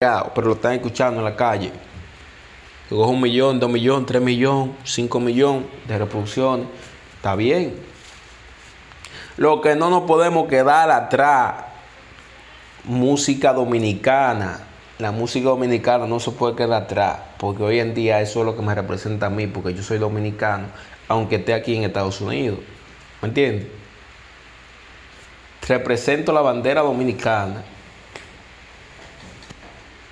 Pero lo están escuchando en la calle. Que coge un millón, dos millones, tres millones, cinco millones de reproducciones. Está bien. Lo que no nos podemos quedar atrás, música dominicana. La música dominicana no se puede quedar atrás, porque hoy en día eso es lo que me representa a mí, porque yo soy dominicano, aunque esté aquí en Estados Unidos. ¿Me entiendes? Represento la bandera dominicana.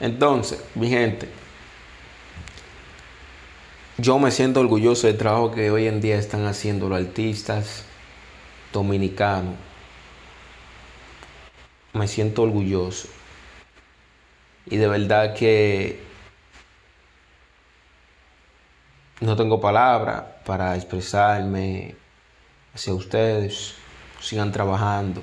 Entonces, mi gente, yo me siento orgulloso del trabajo que hoy en día están haciendo los artistas dominicanos. Me siento orgulloso. Y de verdad que no tengo palabras para expresarme hacia ustedes. Sigan trabajando.